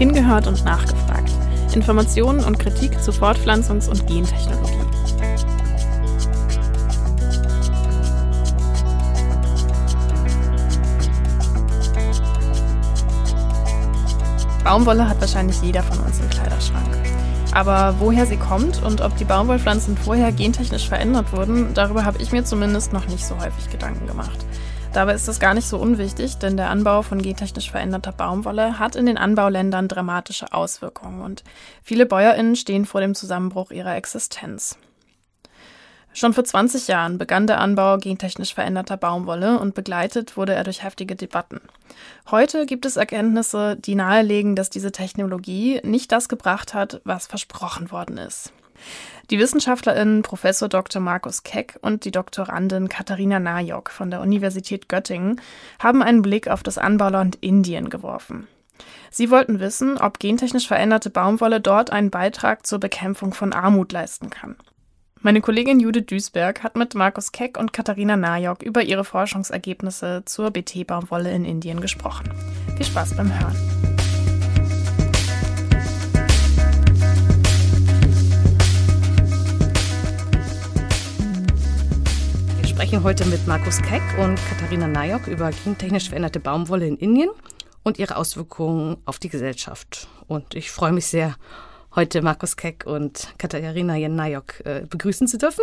Hingehört und nachgefragt. Informationen und Kritik zu Fortpflanzungs- und Gentechnologie. Baumwolle hat wahrscheinlich jeder von uns im Kleiderschrank. Aber woher sie kommt und ob die Baumwollpflanzen vorher gentechnisch verändert wurden, darüber habe ich mir zumindest noch nicht so häufig Gedanken gemacht. Dabei ist das gar nicht so unwichtig, denn der Anbau von gentechnisch veränderter Baumwolle hat in den Anbauländern dramatische Auswirkungen und viele Bäuerinnen stehen vor dem Zusammenbruch ihrer Existenz. Schon vor 20 Jahren begann der Anbau gentechnisch veränderter Baumwolle und begleitet wurde er durch heftige Debatten. Heute gibt es Erkenntnisse, die nahelegen, dass diese Technologie nicht das gebracht hat, was versprochen worden ist. Die WissenschaftlerInnen Professor Dr. Markus Keck und die Doktorandin Katharina Najok von der Universität Göttingen haben einen Blick auf das Anbauland Indien geworfen. Sie wollten wissen, ob gentechnisch veränderte Baumwolle dort einen Beitrag zur Bekämpfung von Armut leisten kann. Meine Kollegin Judith Duisberg hat mit Markus Keck und Katharina Najok über ihre Forschungsergebnisse zur BT-Baumwolle in Indien gesprochen. Viel Spaß beim Hören. Spreche heute mit Markus Keck und Katharina Nayok über gentechnisch veränderte Baumwolle in Indien und ihre Auswirkungen auf die Gesellschaft. Und ich freue mich sehr, heute Markus Keck und Katharina Nayok äh, begrüßen zu dürfen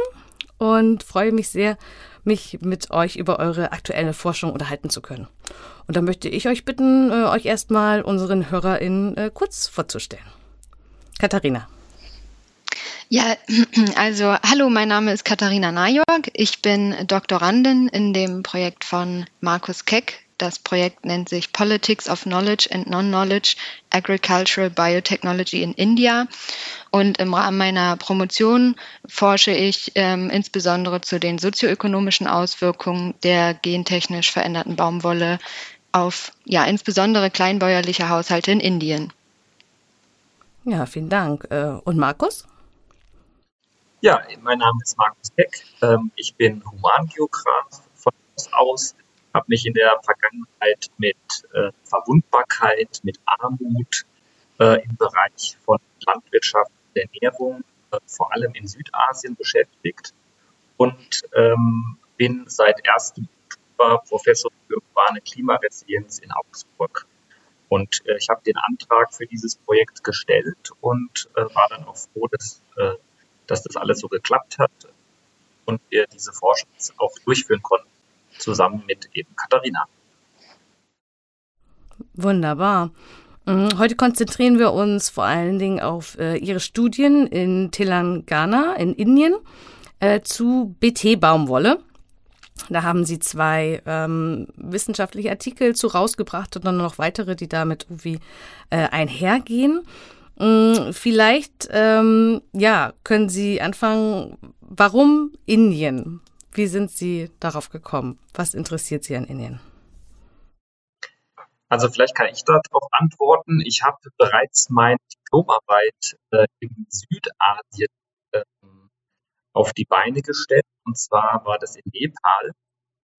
und freue mich sehr, mich mit euch über eure aktuelle Forschung unterhalten zu können. Und da möchte ich euch bitten, äh, euch erstmal unseren HörerInnen äh, kurz vorzustellen. Katharina. Ja, also hallo, mein Name ist Katharina Najorg. Ich bin Doktorandin in dem Projekt von Markus Keck. Das Projekt nennt sich Politics of Knowledge and Non-Knowledge Agricultural Biotechnology in India. Und im Rahmen meiner Promotion forsche ich ähm, insbesondere zu den sozioökonomischen Auswirkungen der gentechnisch veränderten Baumwolle auf ja insbesondere kleinbäuerliche Haushalte in Indien. Ja, vielen Dank. Äh, und Markus? Ja, mein Name ist Markus Beck. Ähm, ich bin Humangeograf von Haus aus, habe mich in der Vergangenheit mit äh, Verwundbarkeit, mit Armut äh, im Bereich von Landwirtschaft und Ernährung, äh, vor allem in Südasien beschäftigt und ähm, bin seit 1. Oktober Professor für urbane Klimaresilienz in Augsburg. Und ich habe den Antrag für dieses Projekt gestellt und war dann auch froh, dass dass das alles so geklappt hat und wir diese Forschung auch durchführen konnten, zusammen mit eben Katharina. Wunderbar. Mhm, heute konzentrieren wir uns vor allen Dingen auf äh, Ihre Studien in Telangana in Indien äh, zu BT-Baumwolle. Da haben Sie zwei ähm, wissenschaftliche Artikel zu rausgebracht und dann noch weitere, die damit irgendwie äh, einhergehen. Mm, vielleicht, ähm, ja, können Sie anfangen, warum Indien? Wie sind Sie darauf gekommen? Was interessiert Sie an Indien? Also vielleicht kann ich darauf antworten. Ich habe bereits meine Diplomarbeit äh, in Südasien äh, auf die Beine gestellt. Und zwar war das in Nepal.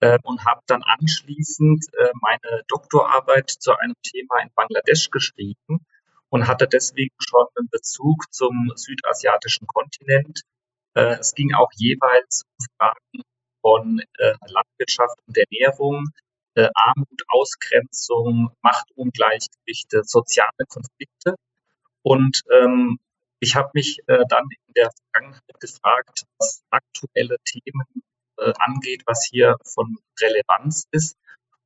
Äh, und habe dann anschließend äh, meine Doktorarbeit zu einem Thema in Bangladesch geschrieben und hatte deswegen schon einen Bezug zum südasiatischen Kontinent. Äh, es ging auch jeweils um Fragen von äh, Landwirtschaft und Ernährung, äh, Armut, Ausgrenzung, Machtungleichgewichte, soziale Konflikte. Und ähm, ich habe mich äh, dann in der Vergangenheit gefragt, was aktuelle Themen äh, angeht, was hier von Relevanz ist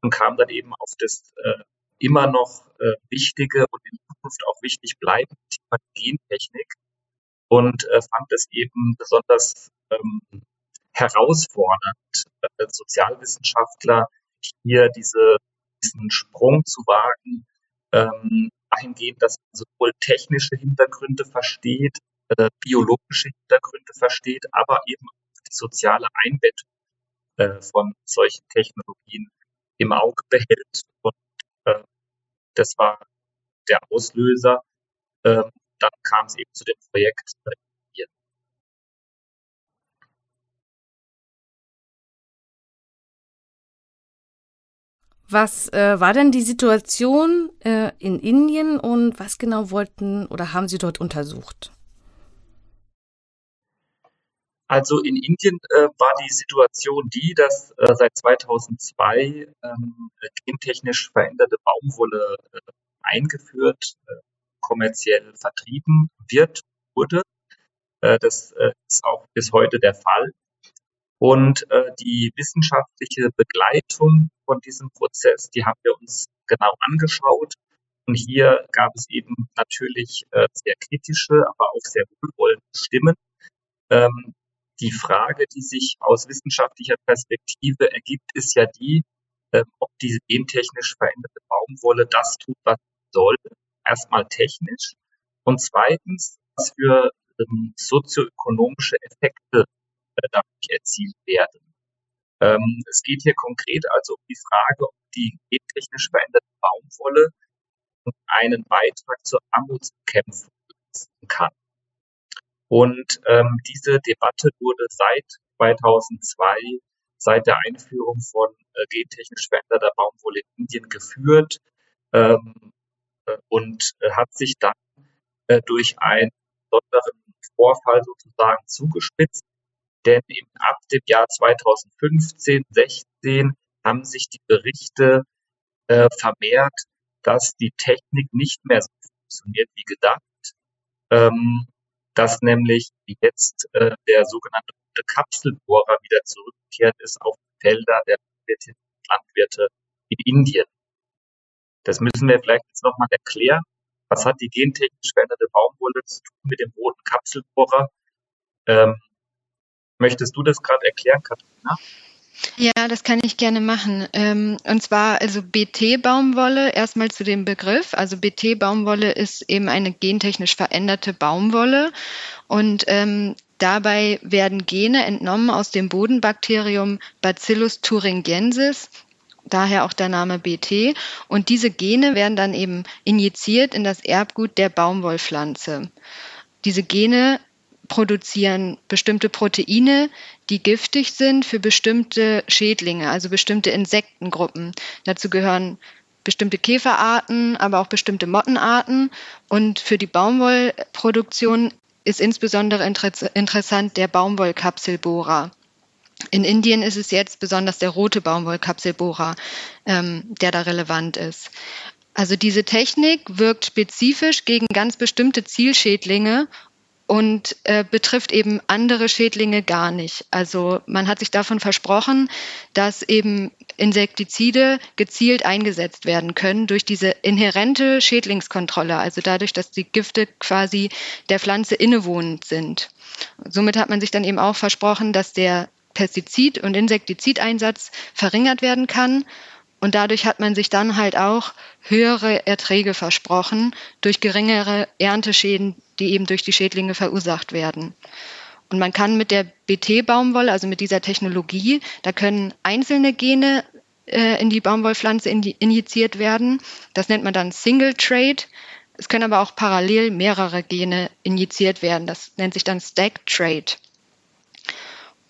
und kam dann eben auf das äh, immer noch äh, wichtige und in Zukunft auch wichtig bleibende Thema Gentechnik und äh, fand es eben besonders ähm, herausfordernd, äh, Sozialwissenschaftler hier diese, diesen Sprung zu wagen, ähm, dahingehend, dass man sowohl technische Hintergründe versteht, äh, biologische Hintergründe versteht, aber eben auch die soziale Einbettung äh, von solchen Technologien im Auge behält und äh, das war der Auslöser. Ähm, dann kam es eben zu dem Projekt. Was äh, war denn die Situation äh, in Indien und was genau wollten oder haben Sie dort untersucht? Also in Indien äh, war die Situation die, dass äh, seit 2002 ähm, gentechnisch veränderte Baumwolle äh, eingeführt, äh, kommerziell vertrieben wird, wurde. Äh, das äh, ist auch bis heute der Fall. Und die wissenschaftliche Begleitung von diesem Prozess, die haben wir uns genau angeschaut. Und hier gab es eben natürlich sehr kritische, aber auch sehr wohlwollende Stimmen. Ähm, die Frage, die sich aus wissenschaftlicher Perspektive ergibt, ist ja die, äh, ob diese gentechnisch veränderte Baumwolle das tut, was sie soll. Erstmal technisch. Und zweitens, was für ähm, sozioökonomische Effekte äh, dadurch erzielt werden. Ähm, es geht hier konkret also um die Frage, ob die gentechnisch veränderte Baumwolle einen Beitrag zur Armutsbekämpfung leisten kann. Und ähm, diese Debatte wurde seit 2002, seit der Einführung von äh, gentechnisch veränderter Baumwolle in Indien geführt ähm, äh, und äh, hat sich dann äh, durch einen besonderen Vorfall sozusagen zugespitzt. Denn im, ab dem Jahr 2015, 16 haben sich die Berichte äh, vermehrt, dass die Technik nicht mehr so funktioniert wie gedacht. Ähm, dass nämlich jetzt äh, der sogenannte Kapselbohrer wieder zurückgekehrt ist auf Felder der Landwirte in Indien. Das müssen wir vielleicht jetzt nochmal erklären. Was hat die gentechnisch veränderte Baumwolle zu tun mit dem roten Kapselbohrer? Ähm, möchtest du das gerade erklären, Katharina? Ja, das kann ich gerne machen. Ähm, und zwar also BT-Baumwolle, erstmal zu dem Begriff. Also BT-Baumwolle ist eben eine gentechnisch veränderte Baumwolle. Und ähm, dabei werden Gene entnommen aus dem Bodenbakterium Bacillus thuringiensis, daher auch der Name BT. Und diese Gene werden dann eben injiziert in das Erbgut der Baumwollpflanze. Diese Gene produzieren bestimmte Proteine, die giftig sind für bestimmte Schädlinge, also bestimmte Insektengruppen. Dazu gehören bestimmte Käferarten, aber auch bestimmte Mottenarten. Und für die Baumwollproduktion ist insbesondere interessant der Baumwollkapselbohrer. In Indien ist es jetzt besonders der rote Baumwollkapselbohrer, ähm, der da relevant ist. Also diese Technik wirkt spezifisch gegen ganz bestimmte Zielschädlinge und äh, betrifft eben andere Schädlinge gar nicht. Also man hat sich davon versprochen, dass eben Insektizide gezielt eingesetzt werden können durch diese inhärente Schädlingskontrolle, also dadurch, dass die Gifte quasi der Pflanze innewohnend sind. Somit hat man sich dann eben auch versprochen, dass der Pestizid- und Insektizideinsatz verringert werden kann und dadurch hat man sich dann halt auch höhere Erträge versprochen durch geringere Ernteschäden, die eben durch die Schädlinge verursacht werden. Und man kann mit der BT-Baumwolle, also mit dieser Technologie, da können einzelne Gene äh, in die Baumwollpflanze injiziert werden. Das nennt man dann Single Trade. Es können aber auch parallel mehrere Gene injiziert werden. Das nennt sich dann Stack Trade.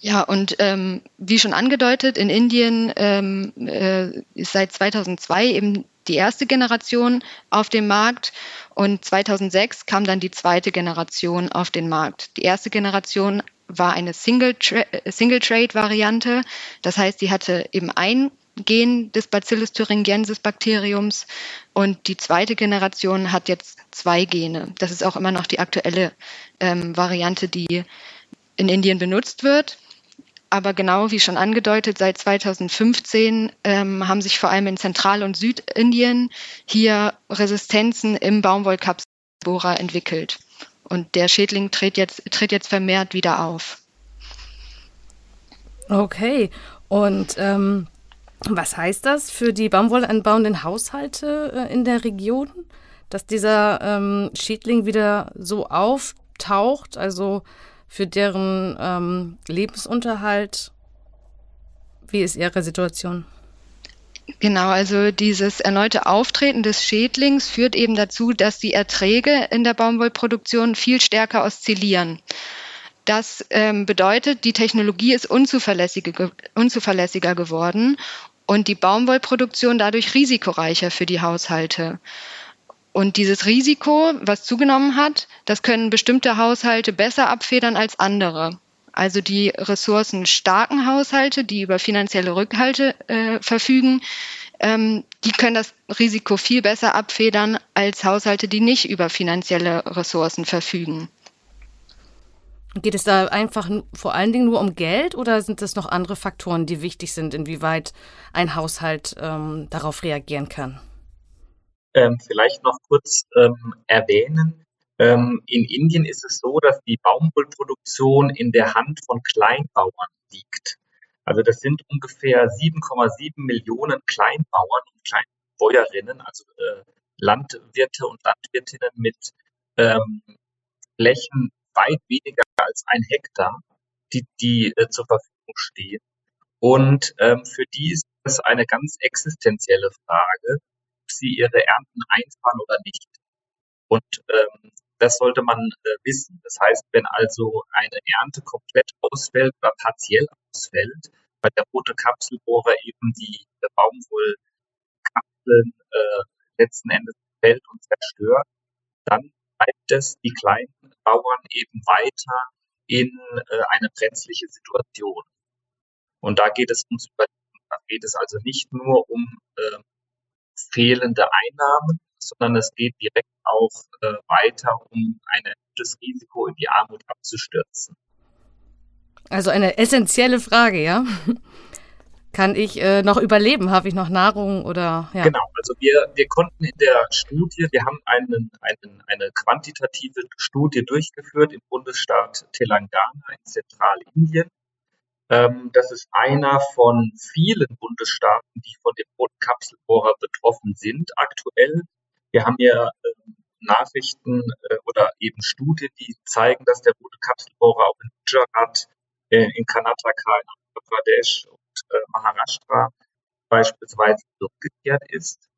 Ja, und ähm, wie schon angedeutet, in Indien ähm, äh, ist seit 2002 eben die erste Generation auf dem Markt und 2006 kam dann die zweite Generation auf den Markt. Die erste Generation war eine Single-Trade-Variante, das heißt, die hatte eben ein Gen des Bacillus thuringiensis Bakteriums und die zweite Generation hat jetzt zwei Gene. Das ist auch immer noch die aktuelle ähm, Variante, die in Indien benutzt wird. Aber genau wie schon angedeutet, seit 2015 ähm, haben sich vor allem in Zentral- und Südindien hier Resistenzen im Baumwollkapselbohrer entwickelt. Und der Schädling tritt jetzt, tritt jetzt vermehrt wieder auf. Okay. Und ähm, was heißt das für die baumwollanbauenden Haushalte äh, in der Region, dass dieser ähm, Schädling wieder so auftaucht? Also für deren ähm, Lebensunterhalt? Wie ist Ihre Situation? Genau, also dieses erneute Auftreten des Schädlings führt eben dazu, dass die Erträge in der Baumwollproduktion viel stärker oszillieren. Das ähm, bedeutet, die Technologie ist unzuverlässiger, unzuverlässiger geworden und die Baumwollproduktion dadurch risikoreicher für die Haushalte. Und dieses Risiko, was zugenommen hat, das können bestimmte Haushalte besser abfedern als andere. Also die ressourcenstarken Haushalte, die über finanzielle Rückhalte äh, verfügen, ähm, die können das Risiko viel besser abfedern als Haushalte, die nicht über finanzielle Ressourcen verfügen. Geht es da einfach vor allen Dingen nur um Geld oder sind es noch andere Faktoren, die wichtig sind, inwieweit ein Haushalt ähm, darauf reagieren kann? Ähm, vielleicht noch kurz ähm, erwähnen. Ähm, in Indien ist es so, dass die Baumwollproduktion in der Hand von Kleinbauern liegt. Also das sind ungefähr 7,7 Millionen Kleinbauern und Kleinbäuerinnen, also äh, Landwirte und Landwirtinnen mit ähm, Flächen weit weniger als ein Hektar, die, die äh, zur Verfügung stehen. Und ähm, für die ist es eine ganz existenzielle Frage, sie ihre Ernten einfahren oder nicht. Und ähm, das sollte man äh, wissen. Das heißt, wenn also eine Ernte komplett ausfällt oder partiell ausfällt, weil der rote Kapselbohrer eben die Baumwollkapseln äh, letzten Endes fällt und zerstört, dann treibt es die kleinen Bauern eben weiter in äh, eine brenzliche Situation. Und da geht es uns über, da geht es also nicht nur um äh, fehlende Einnahmen, sondern es geht direkt auch äh, weiter um ein erhöhtes Risiko in die Armut abzustürzen. Also eine essentielle Frage, ja? Kann ich äh, noch überleben? Habe ich noch Nahrung oder ja? Genau, also wir, wir konnten in der Studie, wir haben einen, einen, eine quantitative Studie durchgeführt im Bundesstaat Telangana in Zentralindien. Ähm, das ist einer von vielen Bundesstaaten, die von dem roten Kapselbohrer betroffen sind aktuell. Wir haben ja äh, Nachrichten äh, oder eben Studien, die zeigen, dass der rote Kapselbohrer auch in Gujarat, äh, in Karnataka, in Andhra Pradesh äh, Maharashtra beispielsweise zurückgekehrt ist.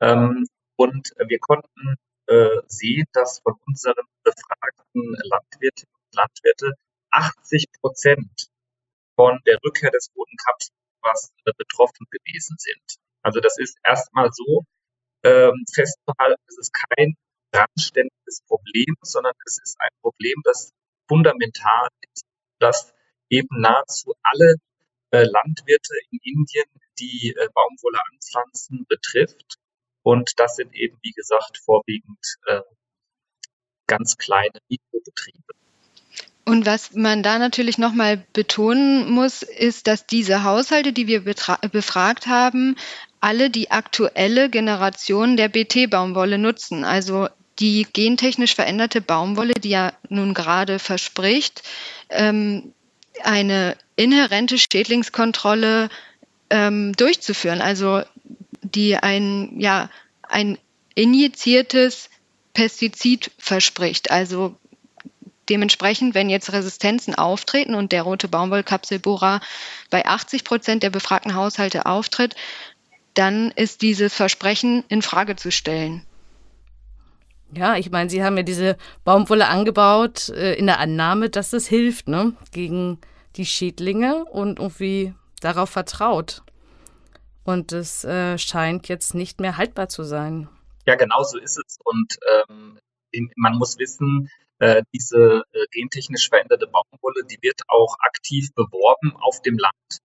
Ähm, und wir konnten äh, sehen, dass von unseren befragten Landwirtinnen und Landwirte 80 Prozent von der Rückkehr des roten Kapselbuchers äh, betroffen gewesen sind. Also das ist erstmal so ähm, festzuhalten, es ist kein randständiges Problem, sondern es ist ein Problem, das fundamental ist, dass eben nahezu alle äh, Landwirte in Indien, die äh, Baumwolle anpflanzen, betrifft. Und das sind eben, wie gesagt, vorwiegend äh, ganz kleine Mikrobetriebe. Und was man da natürlich nochmal betonen muss, ist, dass diese Haushalte, die wir befragt haben, alle die aktuelle Generation der BT-Baumwolle nutzen. Also die gentechnisch veränderte Baumwolle, die ja nun gerade verspricht, ähm, eine inhärente Schädlingskontrolle ähm, durchzuführen. Also die ein, ja, ein injiziertes Pestizid verspricht. Also dementsprechend, wenn jetzt Resistenzen auftreten und der rote Baumwollkapselbohrer bei 80 Prozent der befragten Haushalte auftritt, dann ist dieses Versprechen in Frage zu stellen. Ja, ich meine, Sie haben ja diese Baumwolle angebaut äh, in der Annahme, dass es hilft, ne, gegen die Schädlinge und irgendwie darauf vertraut. Und es äh, scheint jetzt nicht mehr haltbar zu sein. Ja, genau so ist es. Und ähm, man muss wissen, äh, diese äh, gentechnisch veränderte Baumwolle, die wird auch aktiv beworben auf dem Land.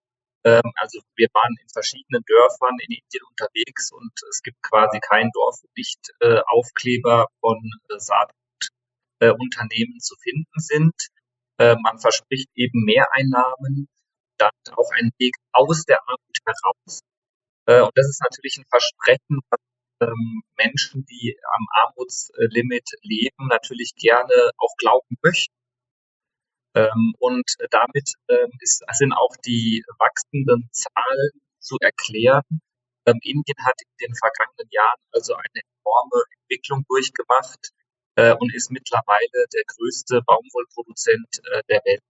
Ähm, also wir waren in verschiedenen Dörfern in Indien unterwegs und es gibt quasi kein Dorf, wo nicht äh, Aufkleber von äh, Saatunternehmen zu finden sind. Äh, man verspricht eben Mehreinnahmen, dann auch einen Weg aus der Armut heraus. Äh, und das ist natürlich ein Versprechen, was ähm, Menschen, die am Armutslimit leben, natürlich gerne auch glauben möchten. Ähm, und damit ähm, sind auch die wachsenden Zahlen zu erklären. Indien hat in den vergangenen Jahren also eine enorme Entwicklung durchgemacht äh, und ist mittlerweile der größte Baumwollproduzent äh, der Welt.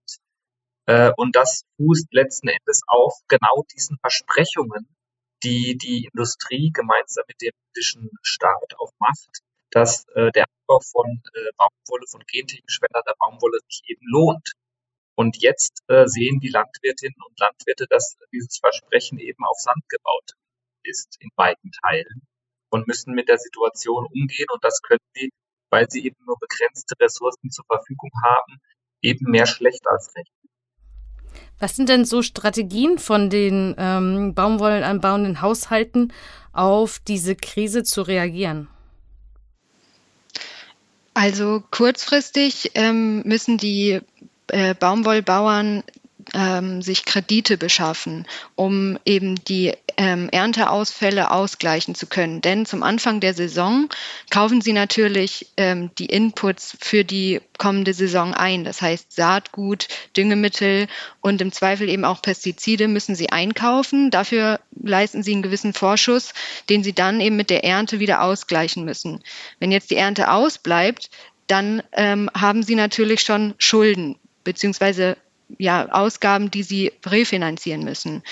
Äh, und das fußt letzten Endes auf genau diesen Versprechungen, die die Industrie gemeinsam mit dem indischen Staat auch macht, dass äh, der Abbau von äh, Baumwolle, von gentechnisch veränderter Baumwolle sich eben lohnt. Und jetzt äh, sehen die Landwirtinnen und Landwirte, dass dieses Versprechen eben auf Sand gebaut ist in beiden Teilen und müssen mit der Situation umgehen. Und das können sie, weil sie eben nur begrenzte Ressourcen zur Verfügung haben, eben mehr schlecht als recht. Was sind denn so Strategien von den ähm, Baumwollenanbauenden Haushalten, auf diese Krise zu reagieren? Also kurzfristig ähm, müssen die äh, Baumwollbauern ähm, sich Kredite beschaffen, um eben die ähm, Ernteausfälle ausgleichen zu können. Denn zum Anfang der Saison kaufen sie natürlich ähm, die Inputs für die kommende Saison ein. Das heißt Saatgut, Düngemittel und im Zweifel eben auch Pestizide müssen sie einkaufen. Dafür leisten sie einen gewissen Vorschuss, den sie dann eben mit der Ernte wieder ausgleichen müssen. Wenn jetzt die Ernte ausbleibt, dann ähm, haben sie natürlich schon Schulden beziehungsweise ja, Ausgaben, die sie refinanzieren müssen.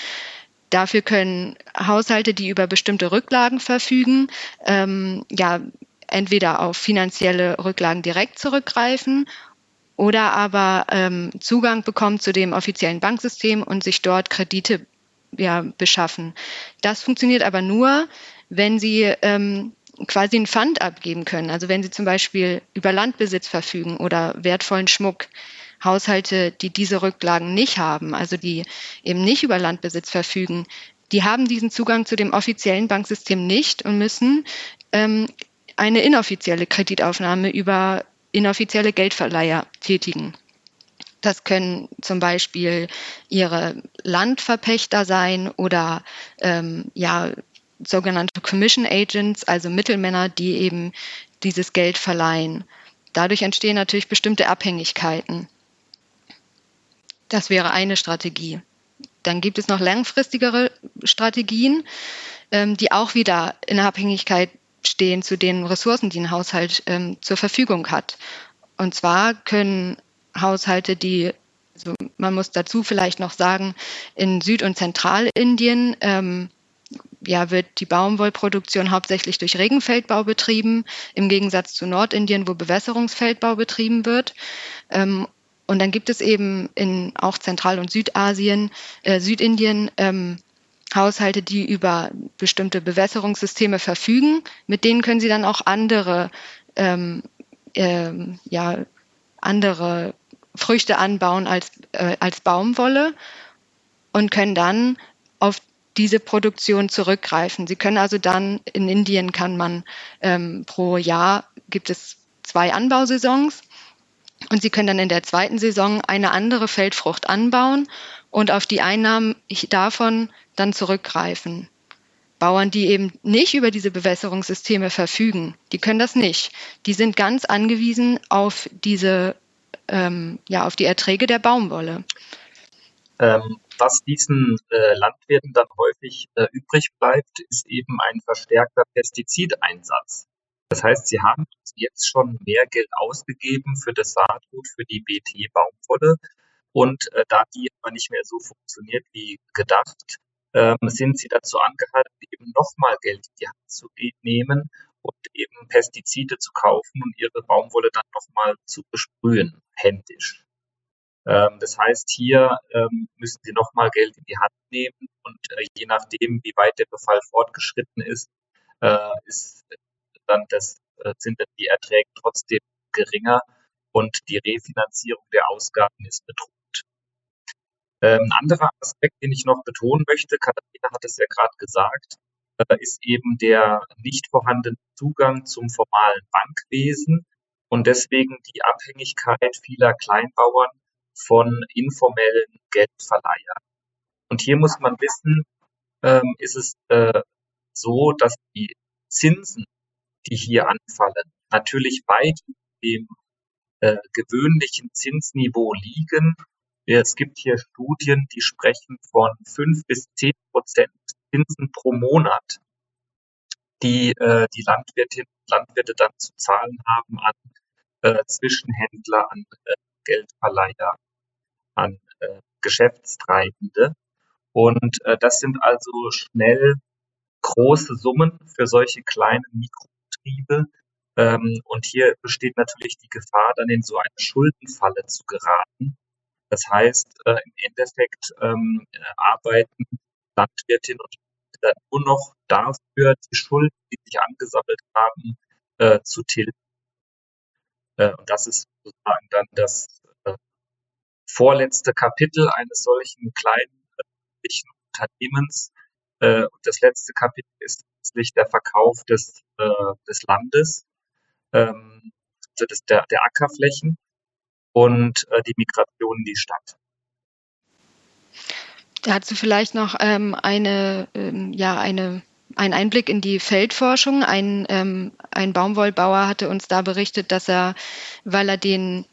Dafür können Haushalte, die über bestimmte Rücklagen verfügen, ähm, ja, entweder auf finanzielle Rücklagen direkt zurückgreifen oder aber ähm, Zugang bekommen zu dem offiziellen Banksystem und sich dort Kredite ja, beschaffen. Das funktioniert aber nur, wenn sie ähm, quasi ein Pfand abgeben können. Also wenn sie zum Beispiel über Landbesitz verfügen oder wertvollen Schmuck. Haushalte, die diese Rücklagen nicht haben, also die eben nicht über Landbesitz verfügen, die haben diesen Zugang zu dem offiziellen Banksystem nicht und müssen ähm, eine inoffizielle Kreditaufnahme über inoffizielle Geldverleiher tätigen. Das können zum Beispiel ihre Landverpächter sein oder ähm, ja, sogenannte Commission Agents, also Mittelmänner, die eben dieses Geld verleihen. Dadurch entstehen natürlich bestimmte Abhängigkeiten. Das wäre eine Strategie. Dann gibt es noch langfristigere Strategien, ähm, die auch wieder in Abhängigkeit stehen zu den Ressourcen, die ein Haushalt ähm, zur Verfügung hat. Und zwar können Haushalte, die, also man muss dazu vielleicht noch sagen, in Süd- und Zentralindien ähm, ja, wird die Baumwollproduktion hauptsächlich durch Regenfeldbau betrieben, im Gegensatz zu Nordindien, wo Bewässerungsfeldbau betrieben wird. Ähm, und dann gibt es eben in auch Zentral- und Südasien, äh, Südindien, ähm, Haushalte, die über bestimmte Bewässerungssysteme verfügen. Mit denen können sie dann auch andere, ähm, ähm, ja, andere Früchte anbauen als, äh, als Baumwolle und können dann auf diese Produktion zurückgreifen. Sie können also dann, in Indien kann man ähm, pro Jahr, gibt es zwei Anbausaisons und Sie können dann in der zweiten Saison eine andere Feldfrucht anbauen und auf die Einnahmen davon dann zurückgreifen. Bauern, die eben nicht über diese Bewässerungssysteme verfügen, die können das nicht. Die sind ganz angewiesen auf diese, ähm, ja, auf die Erträge der Baumwolle. Ähm, was diesen äh, Landwirten dann häufig äh, übrig bleibt, ist eben ein verstärkter Pestizideinsatz. Das heißt, sie haben jetzt schon mehr Geld ausgegeben für das Saatgut, für die BT-Baumwolle. Und äh, da die aber nicht mehr so funktioniert wie gedacht, ähm, sind sie dazu angehalten, eben nochmal Geld in die Hand zu nehmen und eben Pestizide zu kaufen und ihre Baumwolle dann nochmal zu besprühen, händisch. Ähm, das heißt, hier ähm, müssen sie nochmal Geld in die Hand nehmen und äh, je nachdem, wie weit der Befall fortgeschritten ist, äh, ist dann das, äh, sind dann die Erträge trotzdem geringer und die Refinanzierung der Ausgaben ist bedroht. Ähm, ein anderer Aspekt, den ich noch betonen möchte, Katharina hat es ja gerade gesagt, äh, ist eben der nicht vorhandene Zugang zum formalen Bankwesen und deswegen die Abhängigkeit vieler Kleinbauern von informellen Geldverleihern. Und hier muss man wissen, ähm, ist es äh, so, dass die Zinsen die hier anfallen, natürlich weit über dem äh, gewöhnlichen Zinsniveau liegen. Es gibt hier Studien, die sprechen von fünf bis zehn Prozent Zinsen pro Monat, die äh, die Landwirtinnen und Landwirte dann zu zahlen haben an äh, Zwischenhändler, an äh, Geldverleiher, an äh, Geschäftstreibende. Und äh, das sind also schnell große Summen für solche kleinen Mikro Betriebe. Ähm, und hier besteht natürlich die Gefahr, dann in so eine Schuldenfalle zu geraten, Das heißt, äh, im Endeffekt ähm, arbeiten Landwirtinnen und Landwirte nur noch dafür, die Schulden, die sich angesammelt haben, äh, zu tilgen. Äh, und das ist sozusagen dann das äh, vorletzte Kapitel eines solchen kleinen äh, Unternehmens. Äh, und das letzte Kapitel ist letztlich der Verkauf des, äh, des Landes, ähm, also des, der, der Ackerflächen und äh, die Migration in die Stadt. Dazu vielleicht noch ähm, eine, ähm, ja, eine ein Einblick in die Feldforschung. Ein, ähm, ein Baumwollbauer hatte uns da berichtet, dass er, weil er den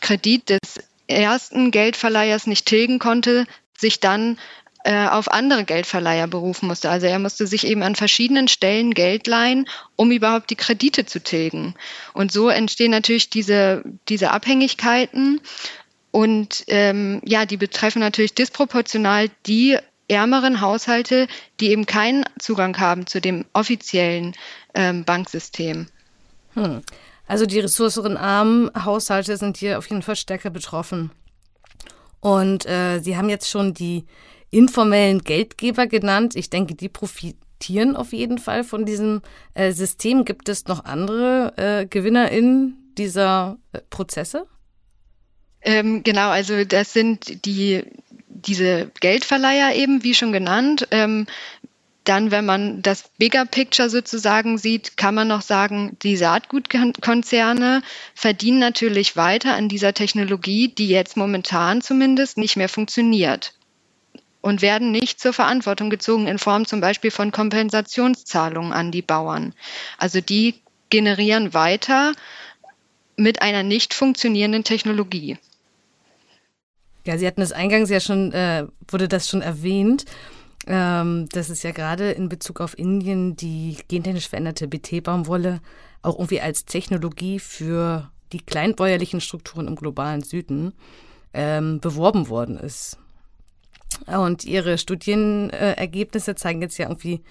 Kredit des ersten Geldverleihers nicht tilgen konnte, sich dann äh, auf andere Geldverleiher berufen musste. Also er musste sich eben an verschiedenen Stellen Geld leihen, um überhaupt die Kredite zu tilgen. Und so entstehen natürlich diese, diese Abhängigkeiten. Und ähm, ja, die betreffen natürlich disproportional die ärmeren Haushalte, die eben keinen Zugang haben zu dem offiziellen ähm, Banksystem. Hm. Also die ressourcenarmen Haushalte sind hier auf jeden Fall stärker betroffen. Und äh, Sie haben jetzt schon die informellen Geldgeber genannt. Ich denke, die profitieren auf jeden Fall von diesem äh, System. Gibt es noch andere äh, GewinnerInnen dieser äh, Prozesse? Ähm, genau, also das sind die diese Geldverleiher eben, wie schon genannt. Ähm, dann, wenn man das Bigger Picture sozusagen sieht, kann man noch sagen, die Saatgutkonzerne verdienen natürlich weiter an dieser Technologie, die jetzt momentan zumindest nicht mehr funktioniert und werden nicht zur Verantwortung gezogen in Form zum Beispiel von Kompensationszahlungen an die Bauern. Also die generieren weiter mit einer nicht funktionierenden Technologie. Ja, Sie hatten es eingangs ja schon, äh, wurde das schon erwähnt. Ähm, dass es ja gerade in Bezug auf Indien die gentechnisch veränderte BT-Baumwolle auch irgendwie als Technologie für die kleinbäuerlichen Strukturen im globalen Süden ähm, beworben worden ist. Und Ihre Studienergebnisse zeigen jetzt ja irgendwie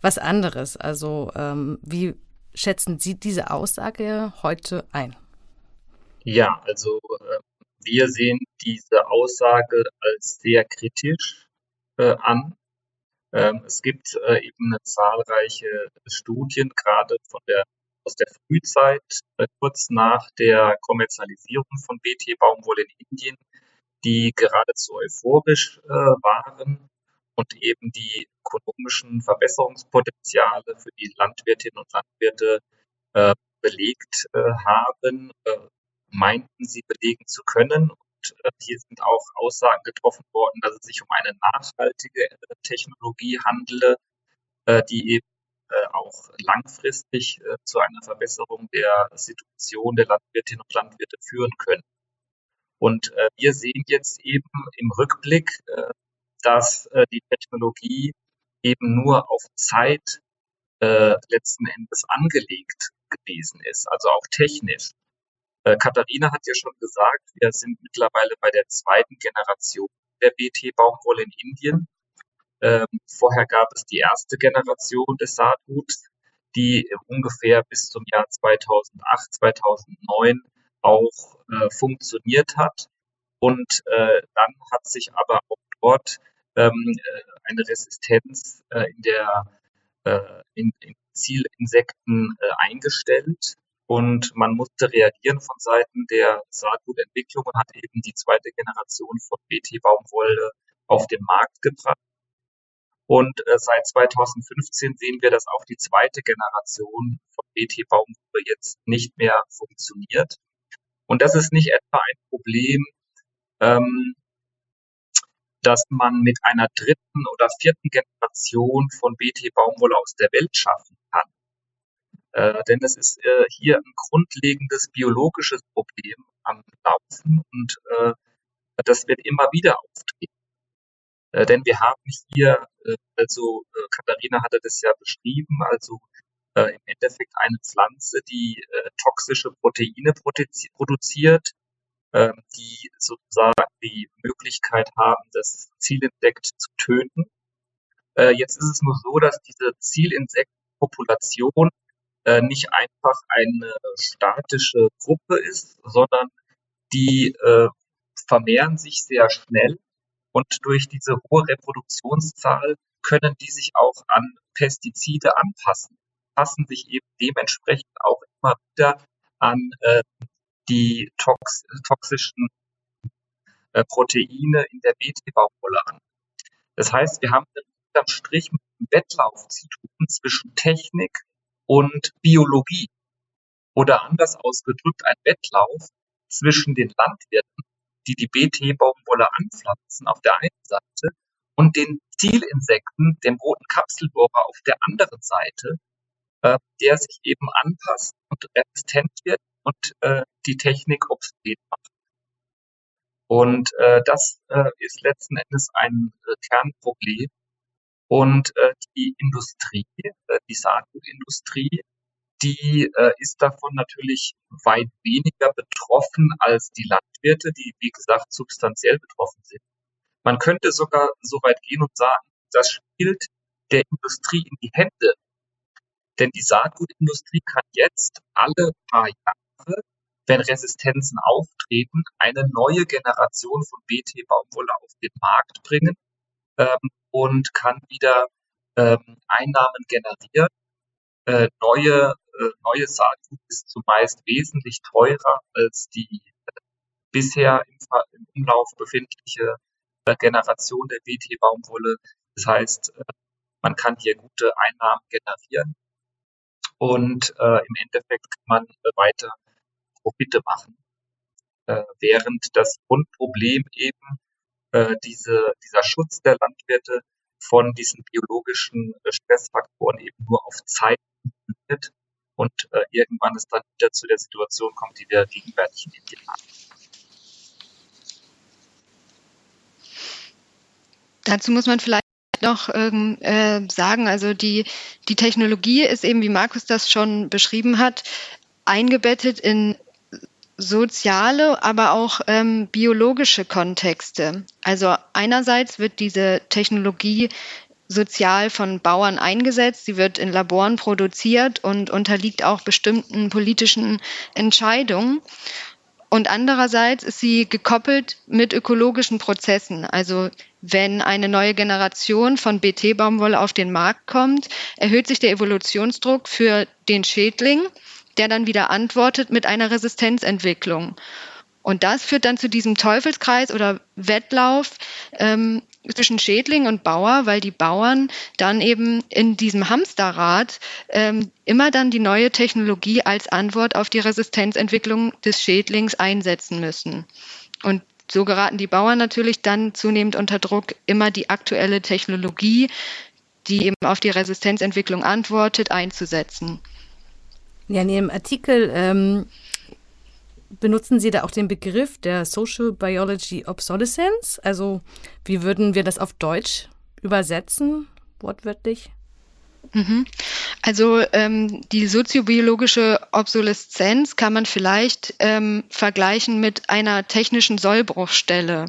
was anderes. Also ähm, wie schätzen Sie diese Aussage heute ein? Ja, also äh, wir sehen diese Aussage als sehr kritisch äh, an. Ähm, es gibt äh, eben zahlreiche Studien, gerade von der, aus der Frühzeit, äh, kurz nach der Kommerzialisierung von BT-Baumwolle in Indien, die geradezu euphorisch äh, waren und eben die ökonomischen Verbesserungspotenziale für die Landwirtinnen und Landwirte äh, belegt äh, haben, äh, meinten sie belegen zu können. Und äh, hier sind auch Aussagen getroffen worden, dass es sich um eine nachhaltige äh, Technologie handele, die eben auch langfristig zu einer Verbesserung der Situation der Landwirtinnen und Landwirte führen können. Und äh, wir sehen jetzt eben im Rückblick, äh, dass äh, die Technologie eben nur auf Zeit äh, letzten Endes angelegt gewesen ist, also auch technisch. Äh, Katharina hat ja schon gesagt, wir sind mittlerweile bei der zweiten Generation der BT-Baumwolle in Indien. Ähm, vorher gab es die erste Generation des Saatguts, die ungefähr bis zum Jahr 2008, 2009 auch äh, funktioniert hat. Und äh, dann hat sich aber auch dort ähm, äh, eine Resistenz äh, in der äh, in, in Zielinsekten äh, eingestellt. Und man musste reagieren von Seiten der Saatgutentwicklung und hat eben die zweite Generation von BT-Baumwolle auf den Markt gebracht. Und äh, seit 2015 sehen wir, dass auch die zweite Generation von BT-Baumwolle jetzt nicht mehr funktioniert. Und das ist nicht etwa ein Problem, ähm, dass man mit einer dritten oder vierten Generation von BT-Baumwolle aus der Welt schaffen kann. Äh, denn es ist äh, hier ein grundlegendes biologisches Problem am Laufen und äh, das wird immer wieder auftreten. Äh, denn wir haben hier, äh, also äh, Katharina hatte das ja beschrieben, also äh, im Endeffekt eine Pflanze, die äh, toxische Proteine produziert, äh, die sozusagen die Möglichkeit haben, das Zielinsekt zu töten. Äh, jetzt ist es nur so, dass diese Zielinsektpopulation äh, nicht einfach eine statische Gruppe ist, sondern die äh, vermehren sich sehr schnell und durch diese hohe Reproduktionszahl können die sich auch an Pestizide anpassen, passen sich eben dementsprechend auch immer wieder an äh, die tox toxischen äh, Proteine in der BT-Baumwolle an. Das heißt, wir haben unterm Strich mit einem Wettlauf zu tun zwischen Technik und Biologie. Oder anders ausgedrückt, ein Wettlauf zwischen den Landwirten, die die BT-Baumwolle anpflanzen auf der einen Seite und den Zielinsekten, dem roten Kapselbohrer auf der anderen Seite, äh, der sich eben anpasst und resistent wird und äh, die Technik obsolet macht. Und äh, das äh, ist letzten Endes ein äh, Kernproblem. Und äh, die Industrie, äh, die Saatgutindustrie, die äh, ist davon natürlich weit weniger betroffen als die Landwirte, die, wie gesagt, substanziell betroffen sind. Man könnte sogar so weit gehen und sagen, das spielt der Industrie in die Hände. Denn die Saatgutindustrie kann jetzt alle paar Jahre, wenn Resistenzen auftreten, eine neue Generation von BT-Baumwolle auf den Markt bringen ähm, und kann wieder ähm, Einnahmen generieren. Äh, neue, äh, neue Saatgut ist zumeist wesentlich teurer als die äh, bisher im, im Umlauf befindliche Generation der BT-Baumwolle. Das heißt, äh, man kann hier gute Einnahmen generieren und äh, im Endeffekt kann man äh, weiter Profite machen, äh, während das Grundproblem eben äh, diese, dieser Schutz der Landwirte von diesen biologischen äh, Stressfaktoren eben nur auf Zeit funktioniert und äh, irgendwann es dann wieder zu der Situation kommt, die wir gegenwärtig in Indien haben. Dazu muss man vielleicht noch ähm, äh, sagen, also die, die Technologie ist eben, wie Markus das schon beschrieben hat, eingebettet in soziale, aber auch ähm, biologische Kontexte. Also einerseits wird diese Technologie sozial von Bauern eingesetzt, sie wird in Laboren produziert und unterliegt auch bestimmten politischen Entscheidungen. Und andererseits ist sie gekoppelt mit ökologischen Prozessen. Also wenn eine neue Generation von BT-Baumwolle auf den Markt kommt, erhöht sich der Evolutionsdruck für den Schädling, der dann wieder antwortet mit einer Resistenzentwicklung. Und das führt dann zu diesem Teufelskreis oder Wettlauf ähm, zwischen Schädling und Bauer, weil die Bauern dann eben in diesem Hamsterrad ähm, immer dann die neue Technologie als Antwort auf die Resistenzentwicklung des Schädlings einsetzen müssen. Und so geraten die Bauern natürlich dann zunehmend unter Druck, immer die aktuelle Technologie, die eben auf die Resistenzentwicklung antwortet, einzusetzen. Ja, in Ihrem Artikel ähm, benutzen Sie da auch den Begriff der Social Biology Obsolescence? Also wie würden wir das auf Deutsch übersetzen, wortwörtlich? Mhm. Also ähm, die soziobiologische Obsoleszenz kann man vielleicht ähm, vergleichen mit einer technischen Sollbruchstelle.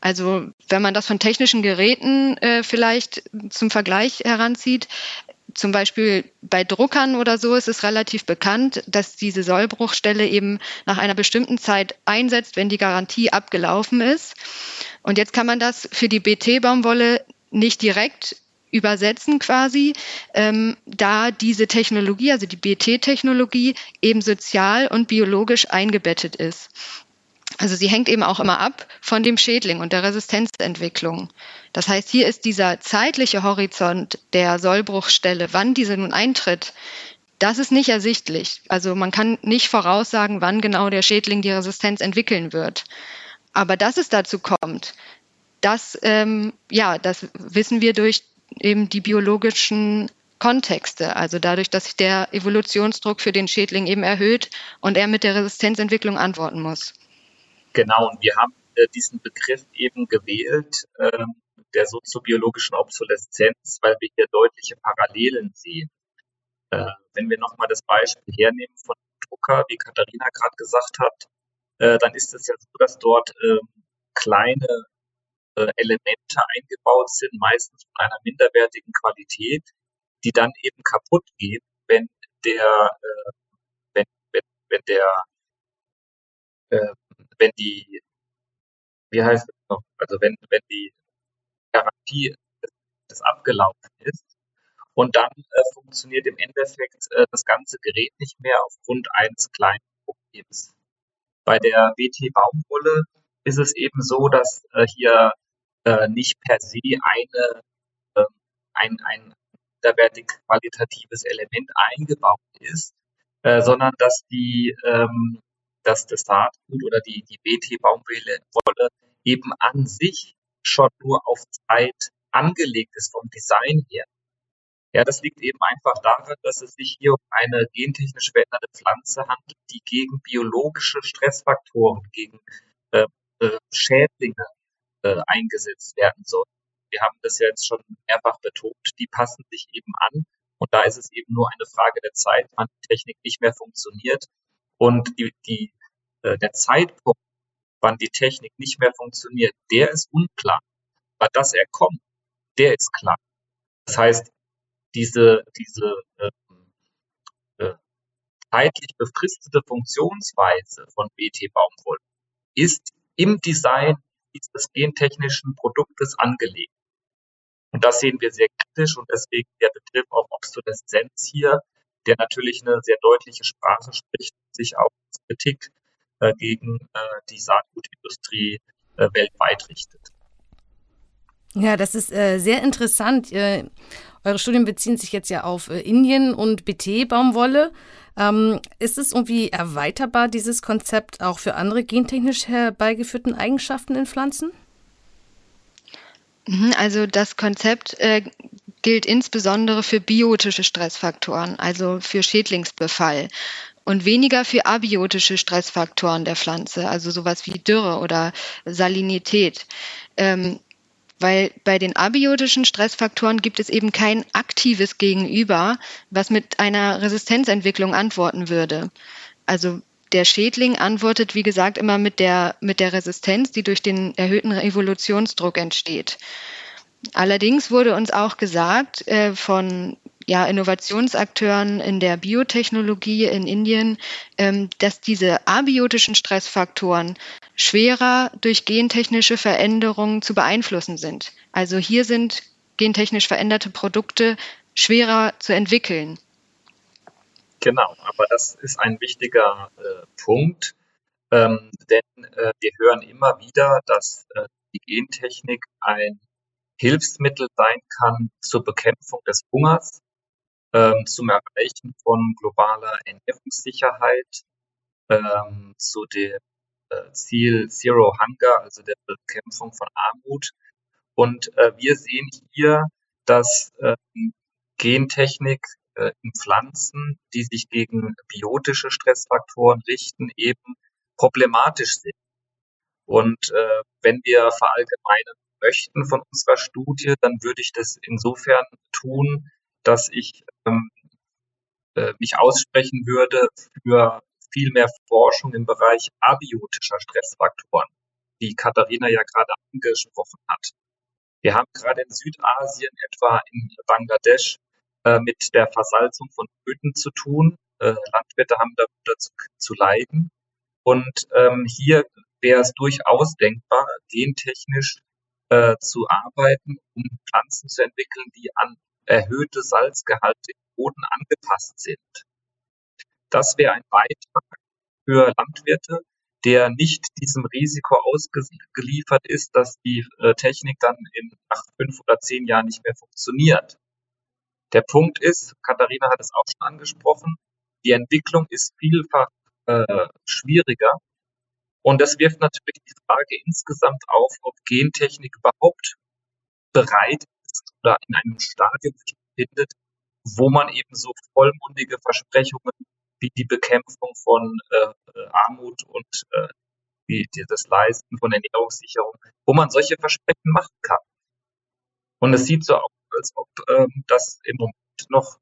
Also wenn man das von technischen Geräten äh, vielleicht zum Vergleich heranzieht, zum Beispiel bei Druckern oder so ist es relativ bekannt, dass diese Sollbruchstelle eben nach einer bestimmten Zeit einsetzt, wenn die Garantie abgelaufen ist. Und jetzt kann man das für die BT-Baumwolle nicht direkt übersetzen quasi, ähm, da diese Technologie, also die BT-Technologie, eben sozial und biologisch eingebettet ist. Also sie hängt eben auch immer ab von dem Schädling und der Resistenzentwicklung. Das heißt, hier ist dieser zeitliche Horizont der Sollbruchstelle, wann diese nun eintritt, das ist nicht ersichtlich. Also man kann nicht voraussagen, wann genau der Schädling die Resistenz entwickeln wird. Aber dass es dazu kommt, das, ähm, ja, das wissen wir durch eben die biologischen Kontexte. Also dadurch, dass sich der Evolutionsdruck für den Schädling eben erhöht und er mit der Resistenzentwicklung antworten muss. Genau, und wir haben äh, diesen Begriff eben gewählt, äh, der soziobiologischen Obsoleszenz, weil wir hier deutliche Parallelen sehen. Äh, wenn wir nochmal das Beispiel hernehmen von Drucker, wie Katharina gerade gesagt hat, äh, dann ist es ja so, dass dort ähm, kleine Elemente eingebaut sind, meistens von einer minderwertigen Qualität, die dann eben kaputt gehen, wenn der, äh, wenn, wenn, wenn der wenn die wie heißt es noch? Also wenn, wenn die Garantie des abgelaufen ist und dann äh, funktioniert im Endeffekt äh, das ganze Gerät nicht mehr aufgrund eines kleinen Problems. Bei der BT Baumwolle ist es eben so, dass äh, hier äh, nicht per se eine, äh, ein, ein minderwertig qualitatives Element eingebaut ist, äh, sondern dass die, ähm, dass das Saatgut oder die, die BT-Baumwolle eben an sich schon nur auf Zeit angelegt ist vom Design her. Ja, das liegt eben einfach daran, dass es sich hier um eine gentechnisch veränderte Pflanze handelt, die gegen biologische Stressfaktoren, gegen äh, äh, Schädlinge äh, eingesetzt werden soll. Wir haben das ja jetzt schon mehrfach betont, die passen sich eben an. Und da ist es eben nur eine Frage der Zeit, wann die Technik nicht mehr funktioniert. Und die, die, äh, der Zeitpunkt, wann die Technik nicht mehr funktioniert, der ist unklar. Aber dass er kommt, der ist klar. Das heißt, diese, diese äh, äh, zeitlich befristete Funktionsweise von BT-Baumwolle ist im Design dieses gentechnischen Produktes angelegt. Und das sehen wir sehr kritisch und deswegen der Begriff auch Obsoleszenz hier, der natürlich eine sehr deutliche Sprache spricht, sich auch als Kritik äh, gegen äh, die Saatgutindustrie äh, weltweit richtet. Ja, das ist äh, sehr interessant. Eure Studien beziehen sich jetzt ja auf äh, Indien und BT-Baumwolle. Ähm, ist es irgendwie erweiterbar, dieses Konzept auch für andere gentechnisch herbeigeführten Eigenschaften in Pflanzen? Mhm, also das Konzept äh, gilt insbesondere für biotische Stressfaktoren, also für Schädlingsbefall und weniger für abiotische Stressfaktoren der Pflanze, also sowas wie Dürre oder Salinität. Ähm, weil bei den abiotischen Stressfaktoren gibt es eben kein aktives Gegenüber, was mit einer Resistenzentwicklung antworten würde. Also der Schädling antwortet, wie gesagt, immer mit der, mit der Resistenz, die durch den erhöhten Evolutionsdruck entsteht. Allerdings wurde uns auch gesagt äh, von ja, Innovationsakteuren in der Biotechnologie in Indien, ähm, dass diese abiotischen Stressfaktoren schwerer durch gentechnische Veränderungen zu beeinflussen sind. Also hier sind gentechnisch veränderte Produkte schwerer zu entwickeln. Genau, aber das ist ein wichtiger äh, Punkt, ähm, denn äh, wir hören immer wieder, dass äh, die Gentechnik ein Hilfsmittel sein kann zur Bekämpfung des Hungers, ähm, zum Erreichen von globaler Ernährungssicherheit, ähm, zu dem äh, Ziel Zero Hunger, also der Bekämpfung von Armut. Und äh, wir sehen hier, dass ähm, Gentechnik äh, in Pflanzen, die sich gegen biotische Stressfaktoren richten, eben problematisch sind. Und äh, wenn wir verallgemeinern möchten von unserer Studie, dann würde ich das insofern tun, dass ich ähm, äh, mich aussprechen würde für viel mehr Forschung im Bereich abiotischer Stressfaktoren, die Katharina ja gerade angesprochen hat. Wir haben gerade in Südasien, etwa in Bangladesch, äh, mit der Versalzung von Böden zu tun. Äh, Landwirte haben darunter zu, zu leiden. Und ähm, hier wäre es durchaus denkbar, gentechnisch äh, zu arbeiten, um Pflanzen zu entwickeln, die an erhöhte Salzgehalte im Boden angepasst sind. Das wäre ein Beitrag für Landwirte, der nicht diesem Risiko ausgeliefert ist, dass die äh, Technik dann in nach fünf oder zehn Jahren nicht mehr funktioniert. Der Punkt ist, Katharina hat es auch schon angesprochen, die Entwicklung ist vielfach äh, schwieriger. Und das wirft natürlich die Frage insgesamt auf, ob Gentechnik überhaupt bereit ist oder in einem Stadium sich befindet, wo man eben so vollmundige Versprechungen wie die Bekämpfung von äh, Armut und äh, die, die, das Leisten von Ernährungssicherung, wo man solche Versprechen machen kann. Und es sieht so aus, als ob ähm, das im Moment noch